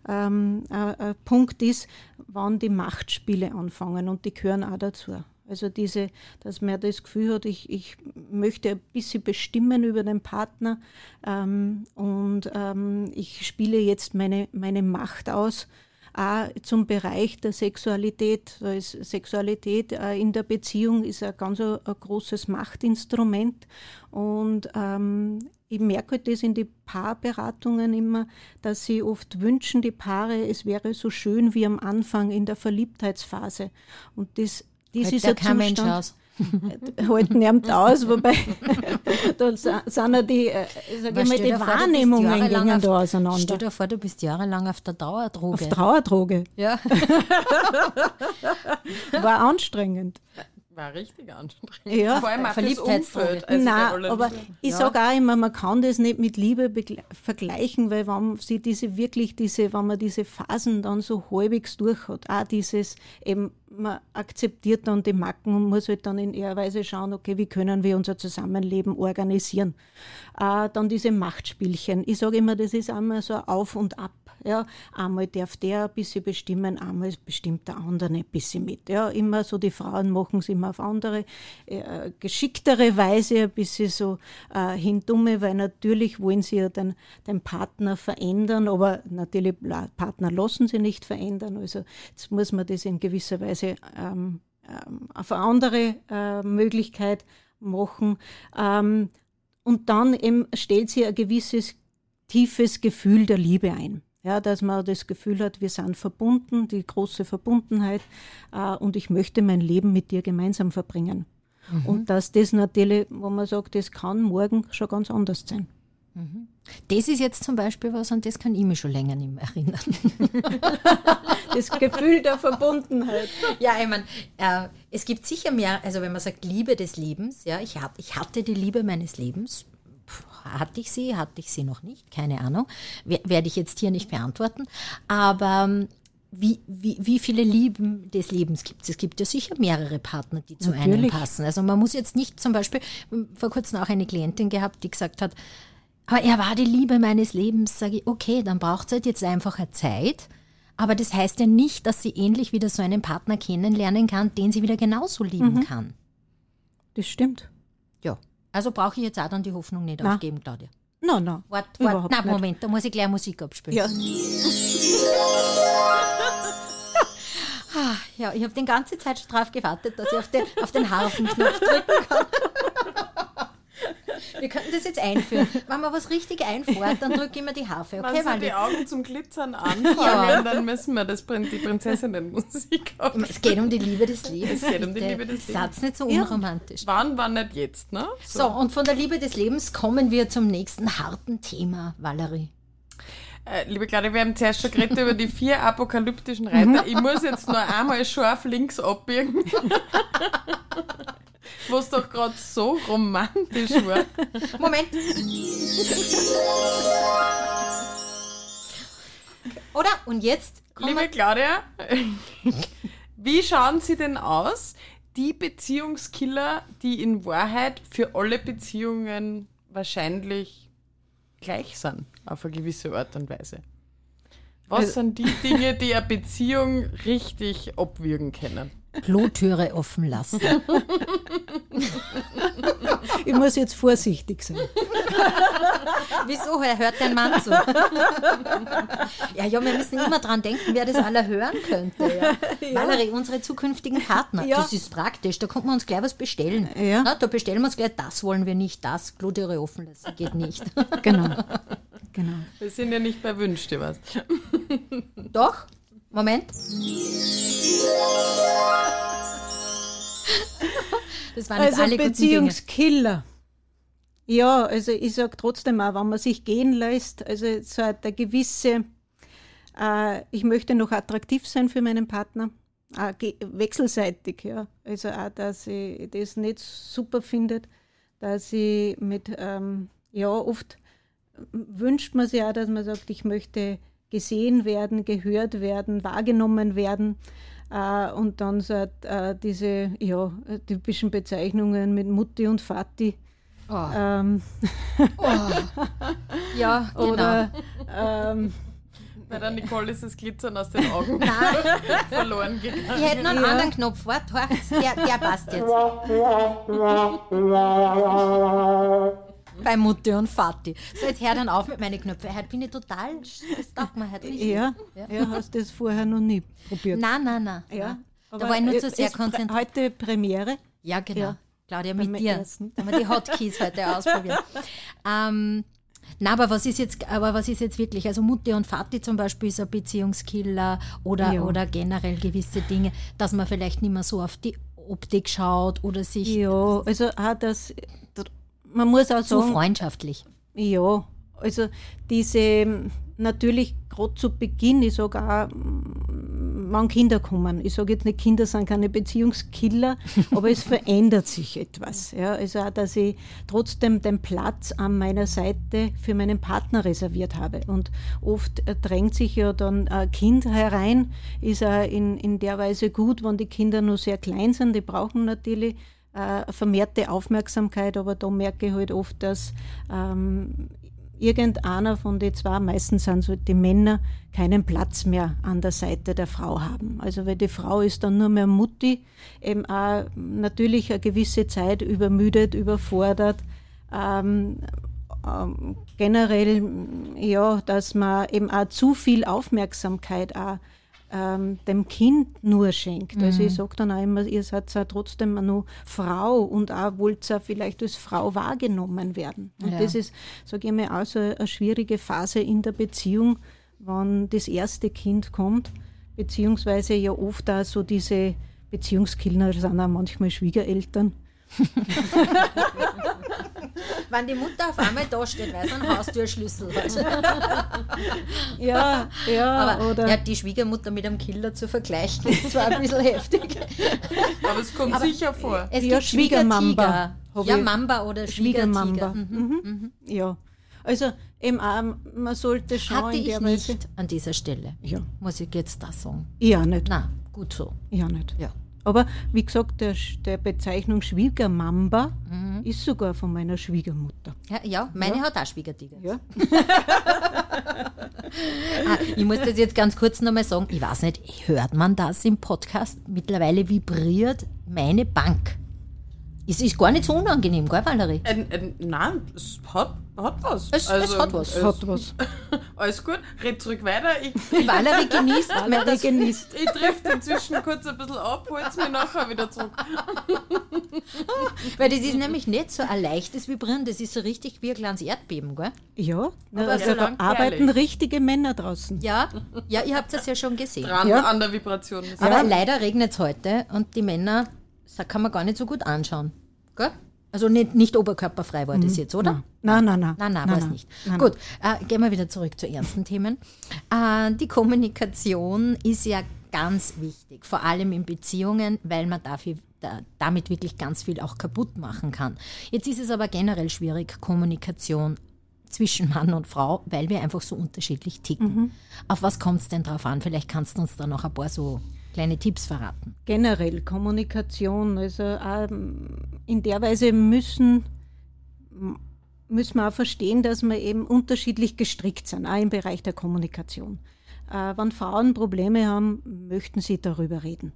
ähm, ein Punkt ist, wann die Machtspiele anfangen und die gehören auch dazu. Also diese, dass man das Gefühl hat, ich, ich möchte ein bisschen bestimmen über den Partner ähm, und ähm, ich spiele jetzt meine, meine Macht aus. Auch zum Bereich der Sexualität. Da ist Sexualität äh, in der Beziehung ist ein ganz ein, ein großes Machtinstrument. Und ähm, ich merke halt das in den Paarberatungen immer, dass sie oft wünschen, die Paare, es wäre so schön wie am Anfang in der Verliebtheitsphase. Und das das ist ein kein Mensch aus. halten niemand aus, wobei da sind ja die, äh, sag ich mal, die Wahrnehmungen gingen da auseinander. Stell dir vor, du bist jahrelang auf der Dauerdroge. Auf Dauerdroge? Ja. War anstrengend. War richtig anstrengend. Ja, Vor allem auch Verliebtheitsumfeld. Also Nein, aber ich ja. sage auch immer, man kann das nicht mit Liebe vergleichen, weil wenn sie diese wirklich diese, wenn man diese Phasen dann so halbwegs durch hat, auch dieses eben man akzeptiert dann die Macken und muss halt dann in ihrer Weise schauen, okay, wie können wir unser Zusammenleben organisieren. Äh, dann diese Machtspielchen. Ich sage immer, das ist einmal so Auf und Ab. Ja, einmal darf der ein bisschen bestimmen, einmal bestimmt der andere ein bisschen mit. Ja, immer so, die Frauen machen es immer auf andere, äh, geschicktere Weise, ein bisschen so äh, hindumme, weil natürlich wollen sie ja den, den Partner verändern, aber natürlich, Partner lassen sie nicht verändern. Also jetzt muss man das in gewisser Weise ähm, ähm, auf eine andere äh, Möglichkeit machen. Ähm, und dann eben stellt sie ein gewisses tiefes Gefühl der Liebe ein. Ja, dass man das Gefühl hat, wir sind verbunden, die große Verbundenheit äh, und ich möchte mein Leben mit dir gemeinsam verbringen. Mhm. Und dass das natürlich, wo man sagt, das kann morgen schon ganz anders sein. Mhm. Das ist jetzt zum Beispiel was, an das kann ich mich schon länger nicht mehr erinnern. das Gefühl der Verbundenheit. Ja, ich meine, äh, es gibt sicher mehr, also wenn man sagt Liebe des Lebens, ja, ich, hab, ich hatte die Liebe meines Lebens, hatte ich sie, hatte ich sie noch nicht, keine Ahnung. Werde ich jetzt hier nicht beantworten. Aber ähm, wie, wie, wie viele Lieben des Lebens gibt es? Es gibt ja sicher mehrere Partner, die zu Natürlich. einem passen. Also man muss jetzt nicht zum Beispiel, vor kurzem auch eine Klientin gehabt, die gesagt hat, aber er war die Liebe meines Lebens, sage ich, okay, dann braucht es halt jetzt einfach eine Zeit. Aber das heißt ja nicht, dass sie ähnlich wieder so einen Partner kennenlernen kann, den sie wieder genauso lieben mhm. kann. Das stimmt. Also brauche ich jetzt auch dann die Hoffnung nicht na. aufgeben, Claudia. Nein, nein. Warte, wart, nein, Moment, da muss ich gleich Musik abspielen. Ja. ah, ja, ich habe die ganze Zeit schon drauf gewartet, dass ich auf den, auf den Harfenknopf drücken kann. Wir könnten das jetzt einführen. Wenn man was richtig einfährt, dann drücke ich immer die Harfe. Okay, Wenn die Augen zum Glitzern anfangen, ja. dann müssen wir das, die Prinzessinnenmusik haben. Es geht um die Liebe des Lebens. Es geht um die Liebe des Lebens. Satz nicht so unromantisch. Ja. Wann, wann nicht jetzt, ne? So. so, und von der Liebe des Lebens kommen wir zum nächsten harten Thema, Valerie. Äh, liebe Claudia, wir haben zuerst schon geredet über die vier apokalyptischen Reiter. Ich muss jetzt nur einmal scharf links abbiegen. Was doch gerade so romantisch war. Moment. Oder? Und jetzt? Liebe Claudia, wie schauen Sie denn aus? Die Beziehungskiller, die in Wahrheit für alle Beziehungen wahrscheinlich gleich sind, auf eine gewisse Art und Weise. Was also, sind die Dinge, die eine Beziehung richtig abwürgen können? Klotüre offen lassen. ich muss jetzt vorsichtig sein. Wieso? Er hört dein Mann zu. ja, ja, wir müssen immer dran denken, wer das alle hören könnte. Ja. Ja. Valerie, unsere zukünftigen Partner, ja. das ist praktisch. Da kommt man uns gleich was bestellen. Ja. Na, da bestellen wir uns gleich, das wollen wir nicht, das Klotüre offen lassen, geht nicht. genau. genau. Wir sind ja nicht bei Wünsch dir was. Doch, Moment. Das waren also alle Beziehungskiller. Ja, also ich sage trotzdem auch, wenn man sich gehen lässt, also so eine gewisse, äh, ich möchte noch attraktiv sein für meinen Partner, äh, wechselseitig, ja. Also auch, dass ich das nicht super finde, dass ich mit, ähm, ja, oft wünscht man sich auch, dass man sagt, ich möchte gesehen werden, gehört werden, wahrgenommen werden. Äh, und dann so, äh, diese ja, typischen Bezeichnungen mit Mutti und Vati. Oh. Ähm. Oh. Ja, genau. Oder, ähm, bei der Nicole ist das Glitzern aus den Augen verloren gegangen. Ich hätte noch einen ja. anderen Knopf. Warte, der, der passt jetzt. Bei Mutti und Vati. So, jetzt hör dann auf mit meinen Knöpfen. Heute bin ich total, das taugt mir heute richtig. Ja, ja. ja, hast du das vorher noch nie probiert? Nein, nein, nein. Ja. Da war ich nur zu sehr konzentriert. Heute Premiere? Ja, genau. Ja. Claudia, mit dir. Ersten. Da haben wir die Hotkeys heute ausprobiert. ähm, na, aber was ist jetzt, aber was ist jetzt wirklich? Also Mutti und Vati zum Beispiel ist ein Beziehungskiller oder, ja. oder generell gewisse Dinge, dass man vielleicht nicht mehr so auf die Optik schaut oder sich. Ja, also auch das, man muss auch sagen. Zu freundschaftlich. Ja, also diese, natürlich gerade zu Beginn, ich sage auch, man wann Kinder kommen. Ich sage jetzt nicht, Kinder sind keine Beziehungskiller, aber es verändert sich etwas. Ja, also auch, dass ich trotzdem den Platz an meiner Seite für meinen Partner reserviert habe. Und oft drängt sich ja dann ein Kind herein, ist auch in, in der Weise gut, wenn die Kinder nur sehr klein sind. Die brauchen natürlich äh, vermehrte Aufmerksamkeit, aber da merke ich halt oft, dass ähm, irgendeiner von den zwei, meistens sind so die Männer, keinen Platz mehr an der Seite der Frau haben. Also weil die Frau ist dann nur mehr Mutti, eben auch natürlich eine gewisse Zeit übermüdet, überfordert. Ähm, ähm, generell, ja, dass man eben auch zu viel Aufmerksamkeit auch ähm, dem Kind nur schenkt. Mhm. Also ich mhm. sage dann auch immer, ihr seid ja trotzdem noch Frau und auch wollt ja vielleicht als Frau wahrgenommen werden. Und ja. das ist, sage ich mal, auch so eine schwierige Phase in der Beziehung, wenn das erste Kind kommt, beziehungsweise ja oft auch so diese Beziehungskiller sind auch manchmal Schwiegereltern Wenn die Mutter auf einmal da steht, weil sie einen Haustürschlüssel hat. ja, ja. Aber oder ja, die Schwiegermutter mit einem Killer zu vergleichen, ist zwar ein bisschen heftig. Aber es kommt Aber sicher vor. Es ja, gibt Schwiegermamba. Ja, Mamba oder Schwiegermamba. Mhm. Mhm. Mhm. Ja. Also eben auch, man sollte schauen. Hatte ich nicht an dieser Stelle. Ja. Muss ich jetzt das sagen? Ja, nicht. Na, gut so. Ja, nicht. Ja. Aber wie gesagt, der, der Bezeichnung Schwiegermamba mhm. ist sogar von meiner Schwiegermutter. Ja, ja meine ja. hat auch Schwiegertiger. Ja. ah, ich muss das jetzt ganz kurz nochmal sagen. Ich weiß nicht, hört man das im Podcast? Mittlerweile vibriert meine Bank. Es ist gar nicht so unangenehm, gell, Valerie? Äh, äh, nein, es hat, hat was. Es, also, es hat was. Es hat was. Alles gut, red zurück weiter. Ich, Die Valerie genießt. Valerie genießt. Ich trifft inzwischen kurz ein bisschen ab, hol's mir nachher wieder zurück. Weil das ist nämlich nicht so ein leichtes Vibrieren, das ist so richtig wie ein kleines Erdbeben, gell? Ja, aber also da arbeiten richtige Männer draußen. Ja, ja ihr habt es ja schon gesehen. Dran ja. an der Vibration. Aber ja. leider regnet es heute und die Männer das kann man gar nicht so gut anschauen. Gell? Also nicht, nicht oberkörperfrei war das mhm. jetzt, oder? Nein, nein, nein. Nein, nein, war es nicht. Nein, Gut, äh, gehen wir wieder zurück zu ernsten Themen. Äh, die Kommunikation ist ja ganz wichtig, vor allem in Beziehungen, weil man dafür, da, damit wirklich ganz viel auch kaputt machen kann. Jetzt ist es aber generell schwierig, Kommunikation zwischen Mann und Frau, weil wir einfach so unterschiedlich ticken. Mhm. Auf was kommt es denn drauf an? Vielleicht kannst du uns da noch ein paar so kleine Tipps verraten? Generell Kommunikation, also ähm, in der Weise müssen, müssen wir auch verstehen, dass wir eben unterschiedlich gestrickt sind, auch im Bereich der Kommunikation. Äh, wenn Frauen Probleme haben, möchten sie darüber reden.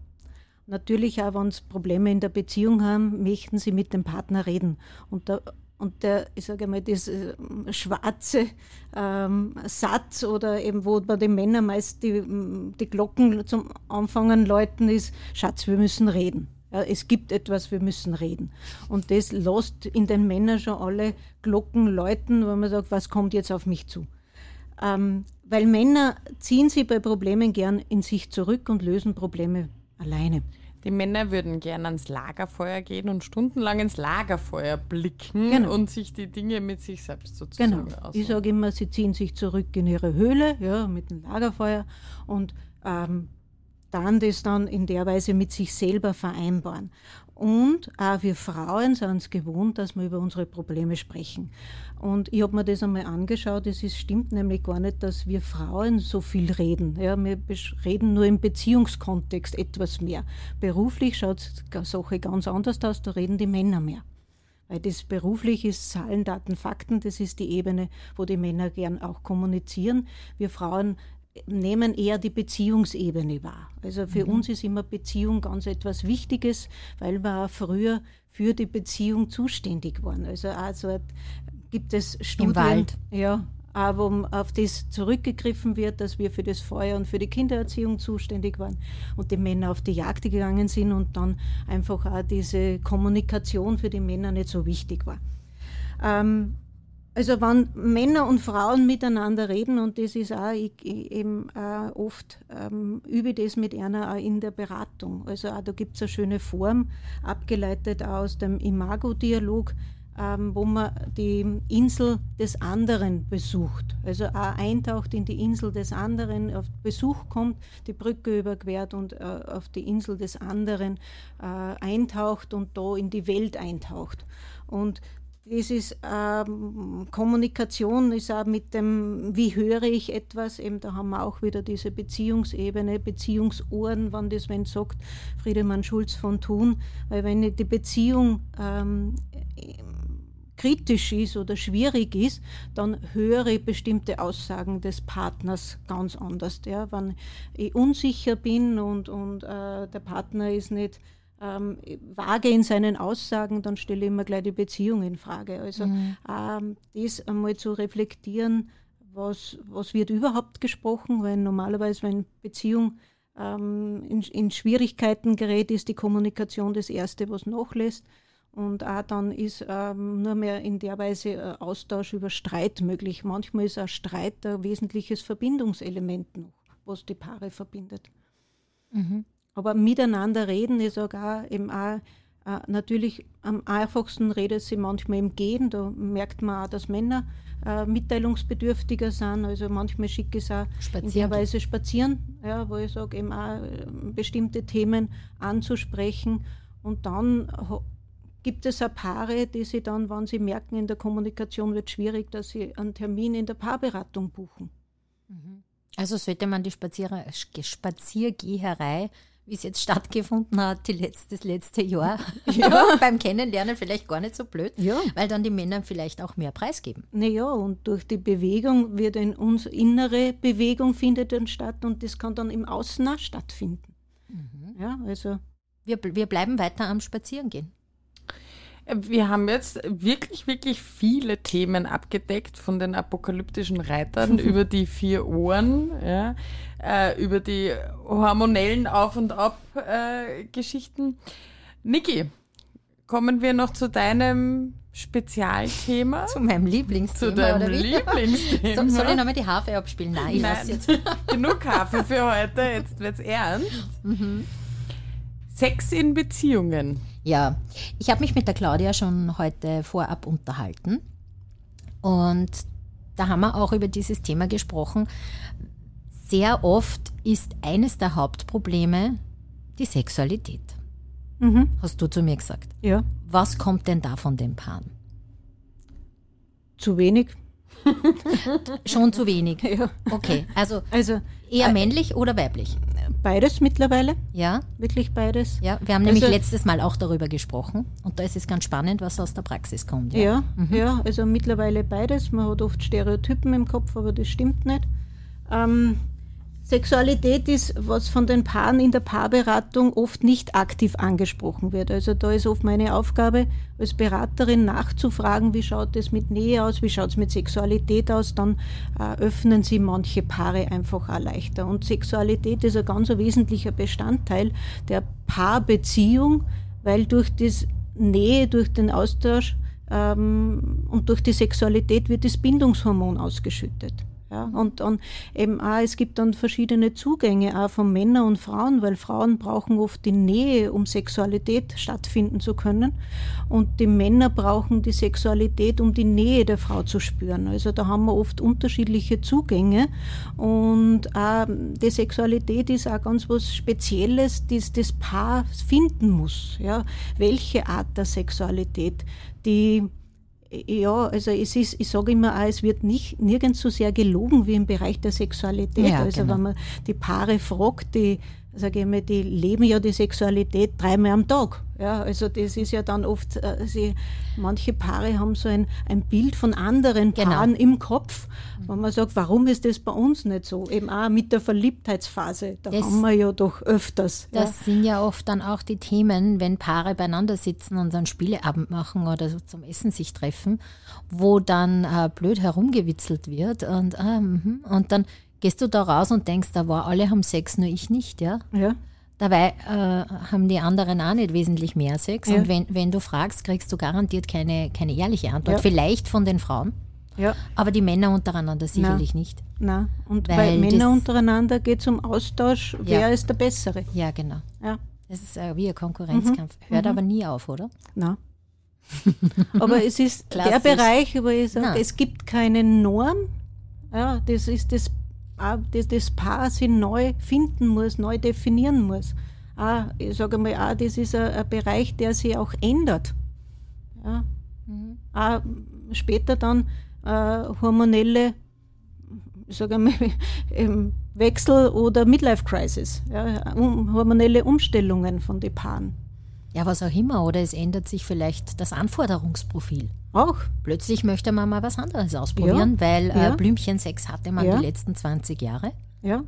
Natürlich auch, wenn sie Probleme in der Beziehung haben, möchten sie mit dem Partner reden. Und da und der, ich sage mal, das äh, schwarze ähm, Satz oder eben, wo bei den Männern meist die, die Glocken zum Anfangen läuten, ist, Schatz, wir müssen reden. Ja, es gibt etwas, wir müssen reden. Und das lässt in den Männern schon alle Glocken läuten, wo man sagt, was kommt jetzt auf mich zu. Ähm, weil Männer ziehen sich bei Problemen gern in sich zurück und lösen Probleme alleine. Die Männer würden gerne ans Lagerfeuer gehen und stundenlang ins Lagerfeuer blicken genau. und sich die Dinge mit sich selbst sozusagen Genau. Ausmachen. Ich sage immer, sie ziehen sich zurück in ihre Höhle ja, mit dem Lagerfeuer und ähm, dann das dann in der Weise mit sich selber vereinbaren. Und auch wir Frauen sind es gewohnt, dass wir über unsere Probleme sprechen. Und ich habe mir das einmal angeschaut, es ist, stimmt nämlich gar nicht, dass wir Frauen so viel reden. Ja, wir reden nur im Beziehungskontext etwas mehr. Beruflich schaut die Sache ganz anders aus, da reden die Männer mehr. Weil das beruflich ist Zahlen, Daten, Fakten, das ist die Ebene, wo die Männer gern auch kommunizieren. Wir Frauen nehmen eher die Beziehungsebene wahr. Also für mhm. uns ist immer Beziehung ganz etwas Wichtiges, weil wir auch früher für die Beziehung zuständig waren. Also also gibt es Studien, Im Wald. ja, wo auf das zurückgegriffen wird, dass wir für das Feuer und für die Kindererziehung zuständig waren und die Männer auf die Jagd gegangen sind und dann einfach auch diese Kommunikation für die Männer nicht so wichtig war. Ähm, also wenn Männer und Frauen miteinander reden, und das ist auch ich, ich eben äh, oft, ähm, übe das mit einer auch in der Beratung. Also auch da gibt es eine schöne Form, abgeleitet aus dem Imago-Dialog, ähm, wo man die Insel des anderen besucht. Also auch eintaucht in die Insel des anderen, auf Besuch kommt, die Brücke überquert und äh, auf die Insel des anderen äh, eintaucht und da in die Welt eintaucht. Und das ist ähm, Kommunikation, ist auch mit dem, wie höre ich etwas, eben da haben wir auch wieder diese Beziehungsebene, Beziehungsohren, wann das wenn sagt, Friedemann Schulz von Thun, weil wenn die Beziehung ähm, kritisch ist oder schwierig ist, dann höre ich bestimmte Aussagen des Partners ganz anders. Ja? Wenn ich unsicher bin und, und äh, der Partner ist nicht ähm, vage in seinen Aussagen, dann stelle ich immer gleich die Beziehung in Frage. Also mhm. ähm, das einmal zu reflektieren, was, was wird überhaupt gesprochen, weil normalerweise, wenn Beziehung ähm, in, in Schwierigkeiten gerät, ist die Kommunikation das Erste, was nachlässt. Und auch dann ist ähm, nur mehr in der Weise äh, Austausch über Streit möglich. Manchmal ist auch Streit ein wesentliches Verbindungselement noch, was die Paare verbindet. Mhm. Aber miteinander reden ist auch, auch eben auch äh, natürlich am einfachsten redet sie manchmal im Gehen. Da merkt man auch, dass Männer äh, mitteilungsbedürftiger sind. Also manchmal schicke ich es auch spazieren. in der Weise spazieren, ja, wo ich sage, eben auch äh, bestimmte Themen anzusprechen. Und dann gibt es auch Paare, die sie dann, wenn sie merken, in der Kommunikation wird schwierig, dass sie einen Termin in der Paarberatung buchen. Mhm. Also sollte man die Spazier Spaziergeherei, wie es jetzt stattgefunden hat, die letzte, das letzte Jahr, ja. beim Kennenlernen vielleicht gar nicht so blöd, ja. weil dann die Männer vielleicht auch mehr preisgeben. Naja, und durch die Bewegung wird in uns innere Bewegung findet dann statt und das kann dann im Außen auch stattfinden. Mhm. Ja, also. Wir, wir bleiben weiter am Spazierengehen. Wir haben jetzt wirklich, wirklich viele Themen abgedeckt, von den apokalyptischen Reitern über die vier Ohren, ja, äh, über die hormonellen Auf- und Ab-Geschichten. Äh, Niki, kommen wir noch zu deinem Spezialthema? Zu meinem Lieblingsthema. Zu deinem Lieblingsthema. So, soll ich nochmal die Harfe abspielen? Nein, ich Nein. jetzt. Genug Harfe für heute, jetzt wird's ernst. Mhm. Sex in Beziehungen. Ja, ich habe mich mit der Claudia schon heute vorab unterhalten und da haben wir auch über dieses Thema gesprochen. Sehr oft ist eines der Hauptprobleme die Sexualität. Mhm. Hast du zu mir gesagt? Ja. Was kommt denn da von den Paaren? Zu wenig. Schon zu wenig. Ja. Okay, also, also eher äh, männlich oder weiblich? Beides mittlerweile. Ja. Wirklich beides. Ja, wir haben nämlich also, letztes Mal auch darüber gesprochen und da ist es ganz spannend, was aus der Praxis kommt. Ja, ja, mhm. ja also mittlerweile beides. Man hat oft Stereotypen im Kopf, aber das stimmt nicht. Ähm, Sexualität ist, was von den Paaren in der Paarberatung oft nicht aktiv angesprochen wird. Also da ist oft meine Aufgabe als Beraterin nachzufragen, wie schaut es mit Nähe aus, wie schaut es mit Sexualität aus, dann äh, öffnen sie manche Paare einfach auch leichter. Und Sexualität ist ein ganz wesentlicher Bestandteil der Paarbeziehung, weil durch das Nähe, durch den Austausch ähm, und durch die Sexualität wird das Bindungshormon ausgeschüttet. Ja, und, und eben auch, es gibt dann verschiedene Zugänge auch von Männern und Frauen, weil Frauen brauchen oft die Nähe, um Sexualität stattfinden zu können. Und die Männer brauchen die Sexualität, um die Nähe der Frau zu spüren. Also da haben wir oft unterschiedliche Zugänge. Und auch die Sexualität ist auch ganz was Spezielles, das das Paar finden muss. Ja, welche Art der Sexualität, die ja, also es ist, ich sage immer auch, es wird nicht nirgends so sehr gelogen wie im Bereich der Sexualität. Ja, also genau. wenn man die Paare fragt, die sage ich mal, die leben ja die Sexualität dreimal am Tag. Ja, also das ist ja dann oft, äh, sie, manche Paare haben so ein, ein Bild von anderen genau. Paaren im Kopf, wo man sagt, warum ist das bei uns nicht so? Eben auch mit der Verliebtheitsphase, da das, haben wir ja doch öfters. Das ja. sind ja oft dann auch die Themen, wenn Paare beieinander sitzen und einen Spieleabend machen oder so zum Essen sich treffen, wo dann äh, blöd herumgewitzelt wird und, äh, und dann gehst du da raus und denkst, da war alle haben Sex, nur ich nicht, ja? Ja. Dabei äh, haben die anderen auch nicht wesentlich mehr Sex. Ja. Und wenn, wenn du fragst, kriegst du garantiert keine, keine ehrliche Antwort. Ja. Vielleicht von den Frauen. Ja. Aber die Männer untereinander sicherlich Nein. nicht. Nein. Und weil, Männer untereinander geht es um Austausch, wer ja. ist der Bessere. Ja, genau. Ja. Das ist äh, wie ein Konkurrenzkampf. Mhm. Hört mhm. aber nie auf, oder? Nein. aber es ist Klassisch. der Bereich, aber ich Na. es gibt keine Norm. Ja, das ist das, auch das, das Paar sich neu finden muss, neu definieren muss. Auch, ich sage mal, auch, das ist ein, ein Bereich, der sich auch ändert. Ja. Auch später dann äh, hormonelle ich sage einmal, ähm, Wechsel oder Midlife Crisis, ja, um, hormonelle Umstellungen von den Paaren. Ja, was auch immer. Oder es ändert sich vielleicht das Anforderungsprofil. Auch. Plötzlich möchte man mal was anderes ausprobieren, weil ja. äh, Blümchensex hatte man Ja. die letzten 20 Jahre. Ja,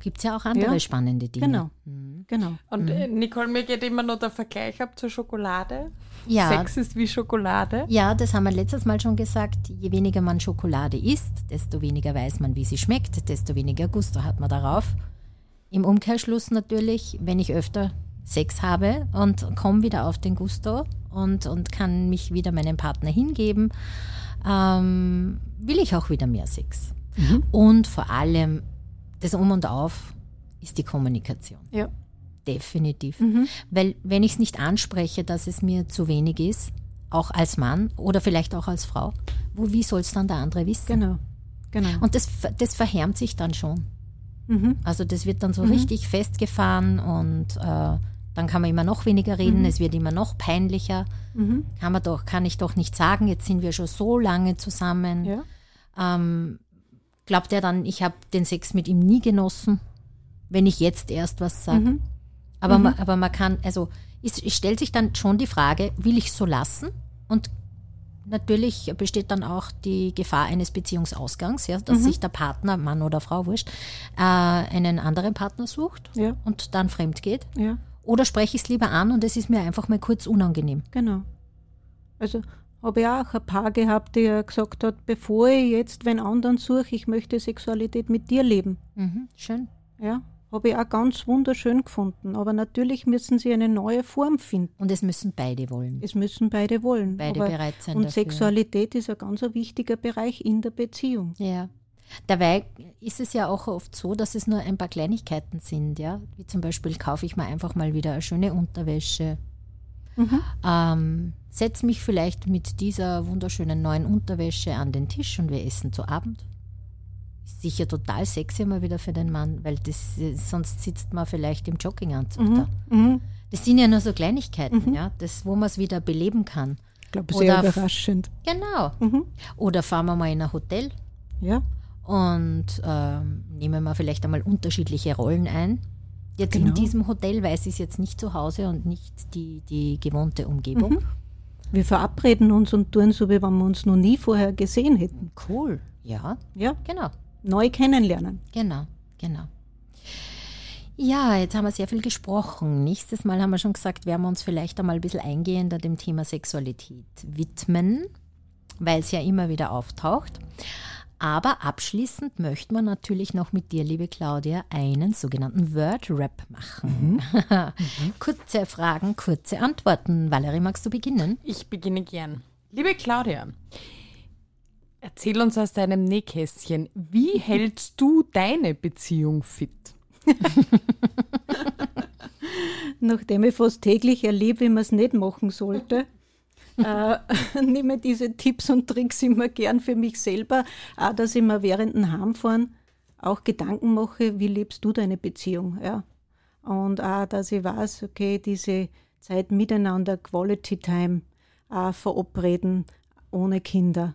Gibt es ja auch andere Ja. spannende Dinge. genau. Mhm. genau. Und äh, Nicole, mir geht immer noch der Vergleich ab zur Schokolade. Ja. Sex ist wie Schokolade. Ja, das haben wir letztes Mal schon gesagt. Je weniger man Schokolade isst, desto weniger weiß man, wie sie schmeckt, desto weniger Gusto hat man darauf. Im Umkehrschluss natürlich, wenn ich öfter Sex habe und komme wieder auf den Gusto und, und kann mich wieder meinem Partner hingeben, ähm, will ich auch wieder mehr Sex. Und vor allem das Um und Auf ist die Kommunikation. Ja. Definitiv. Weil wenn ich es nicht anspreche, dass es mir zu wenig ist, auch als Mann oder vielleicht auch als Frau, wo, wie soll es dann der andere wissen? Genau. Genau. Und das, das verhärmt sich dann schon. Mhm. Also das wird dann so richtig festgefahren und äh, dann kann man immer noch weniger reden, es wird immer noch peinlicher. Mhm. Kann, man doch, kann ich doch nicht sagen, jetzt sind wir schon so lange zusammen. Ja. Ähm, glaubt er dann, ich habe den Sex mit ihm nie genossen, wenn ich jetzt erst was sage? Mhm. Aber, man, aber man kann, also es, es stellt sich dann schon die Frage, will ich so lassen? Und natürlich besteht dann auch die Gefahr eines Beziehungsausgangs, ja, Mhm. dass sich der Partner, Mann oder Frau, wurscht, äh, einen anderen Partner sucht Ja. und dann fremd geht. Ja. Oder spreche ich es lieber an und es ist mir einfach mal kurz unangenehm. Genau. Also habe ich auch ein Paar gehabt, der gesagt hat, bevor ich jetzt wenn anderen suche, ich möchte Sexualität mit dir leben. Mhm, schön. Ja. Habe ich auch ganz wunderschön gefunden. Aber natürlich müssen sie eine neue Form finden. Und es müssen beide wollen. Es müssen beide wollen. Beide Aber, bereit sein Und dafür. Sexualität ist ein ganz wichtiger Bereich in der Beziehung. Ja. Dabei ist es ja auch oft so, dass es nur ein paar Kleinigkeiten sind, ja. Wie zum Beispiel kaufe ich mir einfach mal wieder eine schöne Unterwäsche. Ähm, setz mich vielleicht mit dieser wunderschönen neuen Unterwäsche an den Tisch und wir essen zu Abend. Ist sicher total sexy mal wieder für den Mann, weil das, äh, sonst sitzt man vielleicht im Jogginganzug da. Mhm. Das sind ja nur so Kleinigkeiten, ja, das, wo man es wieder beleben kann. Ich glaube, Oder sehr f- überraschend. Genau. Mhm. Oder fahren wir mal in ein Hotel Ja. Und ähm, nehmen wir vielleicht einmal unterschiedliche Rollen ein. Jetzt in Genau. diesem Hotel weiß ich es jetzt nicht zu Hause und nicht die, die gewohnte Umgebung. Wir verabreden uns und tun so, wie wenn wir uns noch nie vorher gesehen hätten. Cool. Ja, Ja. genau, Neu kennenlernen. genau, genau. Ja, jetzt haben wir sehr viel gesprochen. Nächstes Mal haben wir schon gesagt, werden wir uns vielleicht einmal ein bisschen eingehender dem Thema Sexualität widmen, weil es ja immer wieder auftaucht. Aber abschließend möchten wir natürlich noch mit dir, liebe Claudia, einen sogenannten Word-Rap machen. kurze Fragen, kurze Antworten. Valerie, magst du beginnen? Ich beginne gern. Liebe Claudia, erzähl uns aus deinem Nähkästchen, wie hältst du deine Beziehung fit? Nachdem ich fast täglich erlebe, wie man es nicht machen sollte, äh, nehme diese Tipps und Tricks immer gern für mich selber, auch dass ich mir während dem Heimfahren auch Gedanken mache, wie lebst du deine Beziehung, ja. Und auch, dass ich weiß, okay, diese Zeit miteinander, Quality Time, auch verabreden, ohne Kinder.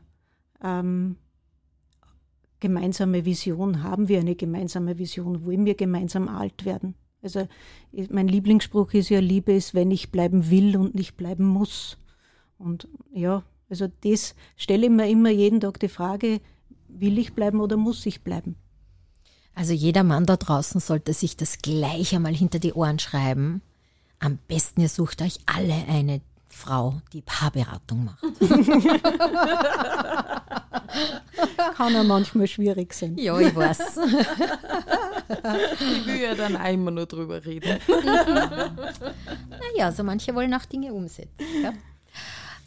Ähm, gemeinsame Vision, haben wir eine gemeinsame Vision, wollen wir gemeinsam alt werden? Also mein Lieblingsspruch ist ja, Liebe ist, wenn ich bleiben will und nicht bleiben muss. Und ja, also das stelle ich mir immer jeden Tag die Frage, will ich bleiben oder muss ich bleiben? Also jeder Mann da draußen sollte sich das gleich einmal hinter die Ohren schreiben. Am besten ihr sucht euch alle eine Frau, die Paarberatung macht. Kann ja manchmal schwierig sein. Ja, ich weiß. Ich will ja dann auch immer nur drüber reden. naja, so manche wollen auch Dinge umsetzen. Ja?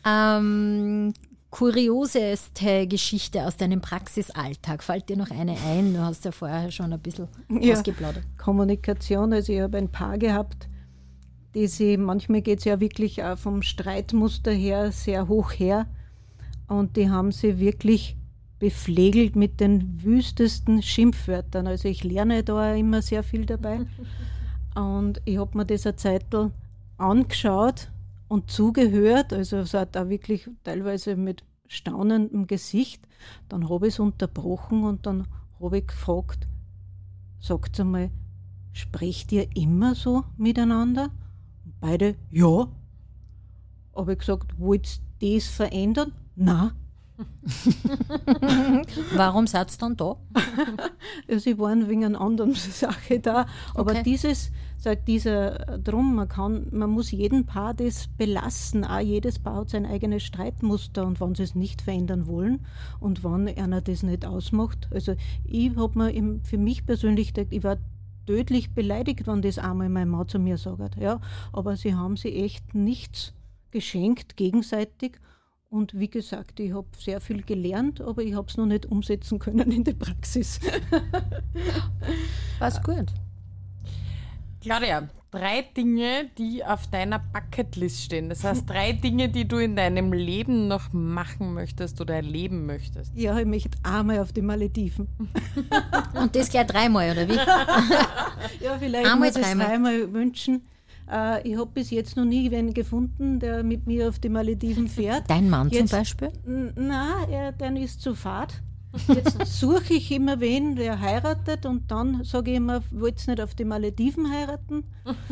Ähm, kurioseste Geschichte aus deinem Praxisalltag. Fällt dir noch eine ein? Du hast ja vorher schon ein bisschen Ja. ausgeplaudert. Kommunikation, also ich habe ein Paar gehabt, die sie, manchmal geht es ja wirklich auch vom Streitmuster her sehr hoch her. Und die haben sie wirklich beflegelt mit den wüstesten Schimpfwörtern. Also ich lerne da immer sehr viel dabei. Und ich habe mir das eine Zeit angeschaut und zugehört. Also es hat auch wirklich teilweise mit staunendem Gesicht. Dann habe ich es unterbrochen und dann habe ich gefragt, sagt einmal, sprecht ihr immer so miteinander? Und beide, ja. Habe ich gesagt, wollt ihr das verändern? Na. Warum seid ihr dann da? ja, sie waren wegen einer anderen Sache da. Aber okay. dieses, sagt dieser drum, man kann, man muss jeden Paar das belassen. Auch jedes Paar hat sein eigenes Streitmuster und wenn sie es nicht verändern wollen und wenn einer das nicht ausmacht. Also ich habe mir für mich persönlich gedacht, ich war tödlich beleidigt, wenn das einmal mein Mann zu mir sagt. Ja, aber sie haben sie echt nichts geschenkt gegenseitig und wie gesagt, ich habe sehr viel gelernt, aber ich habe es noch nicht umsetzen können in der Praxis. Was gut. Claudia, drei Dinge, die auf deiner Bucketlist stehen. Das heißt, drei Dinge, die du in deinem Leben noch machen möchtest oder erleben möchtest. Ja, ich möchte einmal auf die Malediven. Und das gleich dreimal, oder wie? ja, vielleicht einmal, muss ich es dreimal wünschen. Äh, ich habe bis jetzt noch nie wen gefunden, der mit mir auf die Malediven fährt. Dein Mann jetzt, zum Beispiel? Nein, der ist zu fad. Jetzt suche ich immer wen, der heiratet und dann sage ich immer, wollt nicht auf die Malediven heiraten?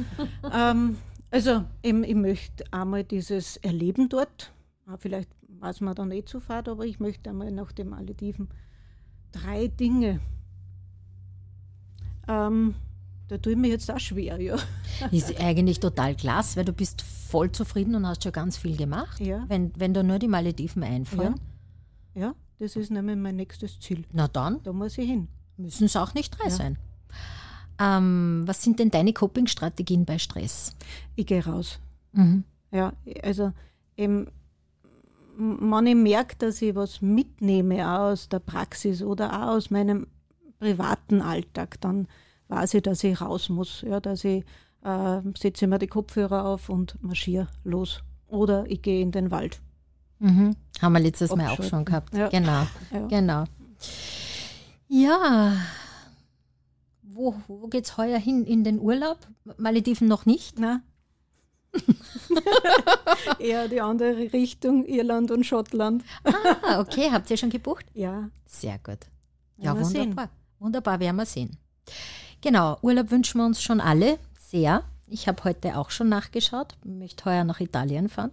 ähm, also ich, ich möchte einmal dieses Erleben dort, ah, vielleicht war es mir dann eh zu fad, aber ich möchte einmal nach den Malediven. Drei Dinge. Ähm, da tue ich mir jetzt auch schwer, ja. Ist eigentlich total klasse, weil du bist voll zufrieden und hast schon ganz viel gemacht. Ja. Wenn, wenn da nur die Malediven einfallen. Ja. ja, das ist nämlich mein nächstes Ziel. Na dann. Da muss ich hin. Müssen es auch nicht drei ja. sein. Ähm, was sind denn deine Coping-Strategien bei Stress? Ich gehe raus. Mhm. Ja, also eben, wenn ich merke, dass ich was mitnehme aus der Praxis oder auch aus meinem privaten Alltag, dann weiß ich, dass ich raus muss, ja, dass ich äh, setze mir die Kopfhörer auf und marschiere los. Oder ich gehe in den Wald. Mhm. Haben wir letztes Mal auch schon gehabt. Ja. Genau, ja. genau. Ja, wo, wo geht es heuer hin? In den Urlaub? Malediven noch nicht? Nein. Eher die andere Richtung, Irland und Schottland. ah, okay. Habt ihr schon gebucht? Ja. Sehr gut. Ja, wunderbar. Sehen. Wunderbar, werden wir sehen. Genau, Urlaub wünschen wir uns schon alle sehr. Ich habe heute auch schon nachgeschaut, möchte heuer nach Italien fahren.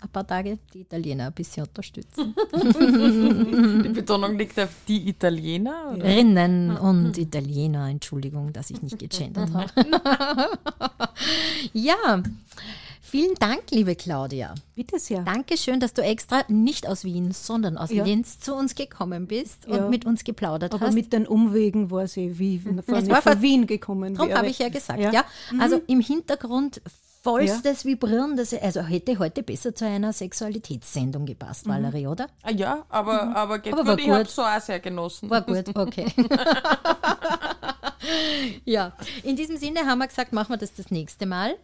Ein paar Tage die Italiener ein bisschen unterstützen. die Betonung liegt auf die Italiener? Oder? Rinnen und Italiener, Entschuldigung, dass ich nicht gegendert habe. ja, Vielen Dank, liebe Claudia. Bitte sehr. Dankeschön, dass du extra nicht aus Wien, sondern aus ja. Linz zu uns gekommen bist und ja. mit uns geplaudert Aber hast. Aber mit den Umwegen war sie, wie von, war von Wien gekommen Darum habe ich ja gesagt, ja. ja. Mhm. Also im Hintergrund vollstes ja. Vibrieren, das, also hätte heute besser zu einer Sexualitätssendung gepasst, mhm. Valerie, oder? Ah, ja, aber, mhm. aber geht aber gut, ich habe es so auch sehr genossen. War gut, okay. ja, in diesem Sinne haben wir gesagt, machen wir das das nächste Mal.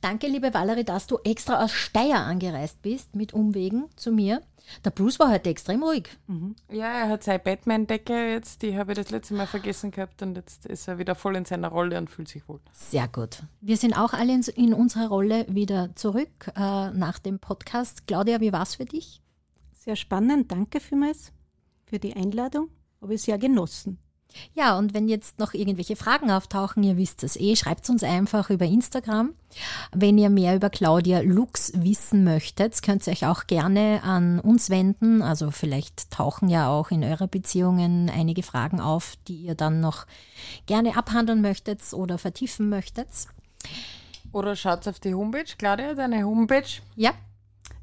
Danke, liebe Valerie, dass du extra aus Steyr angereist bist mit Umwegen zu mir. Der Bruce war heute extrem ruhig. Mhm. Ja, er hat seine Batman-Decke jetzt, die habe ich das letzte Mal vergessen gehabt und jetzt ist er wieder voll in seiner Rolle und fühlt sich wohl. Sehr gut. Wir sind auch alle in, in unserer Rolle wieder zurück äh, nach dem Podcast. Claudia, wie war es für dich? Sehr spannend. Danke vielmals für die Einladung. Habe ich sehr genossen. Ja, und wenn jetzt noch irgendwelche Fragen auftauchen, ihr wisst es eh, schreibt uns einfach über Instagram. Wenn ihr mehr über Claudia Lux wissen möchtet, könnt ihr euch auch gerne an uns wenden. Also vielleicht tauchen ja auch in eurer Beziehungen einige Fragen auf, die ihr dann noch gerne abhandeln möchtet oder vertiefen möchtet. Oder schaut auf die Homepage, Claudia, deine Homepage. Ja.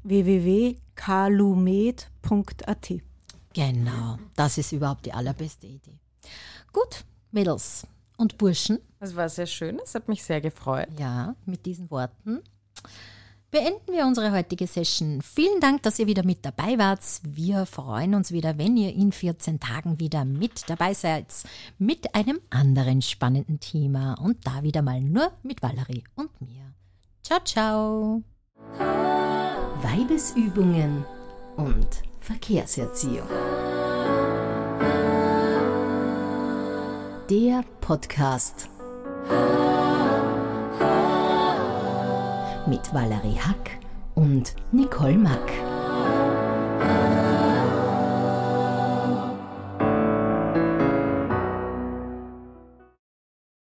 www.kalumed.at Genau, das ist überhaupt die allerbeste Idee. Gut, Mädels und Burschen. Das war sehr schön, es hat mich sehr gefreut. Ja, mit diesen Worten beenden wir unsere heutige Session. Vielen Dank, dass ihr wieder mit dabei wart. Wir freuen uns wieder, wenn ihr in 14 Tagen wieder mit dabei seid, mit einem anderen spannenden Thema und da wieder mal nur mit Valerie und mir. Ciao, ciao. Weibesübungen und Verkehrserziehung. Der Podcast mit Valerie Hack und Nicole Mack.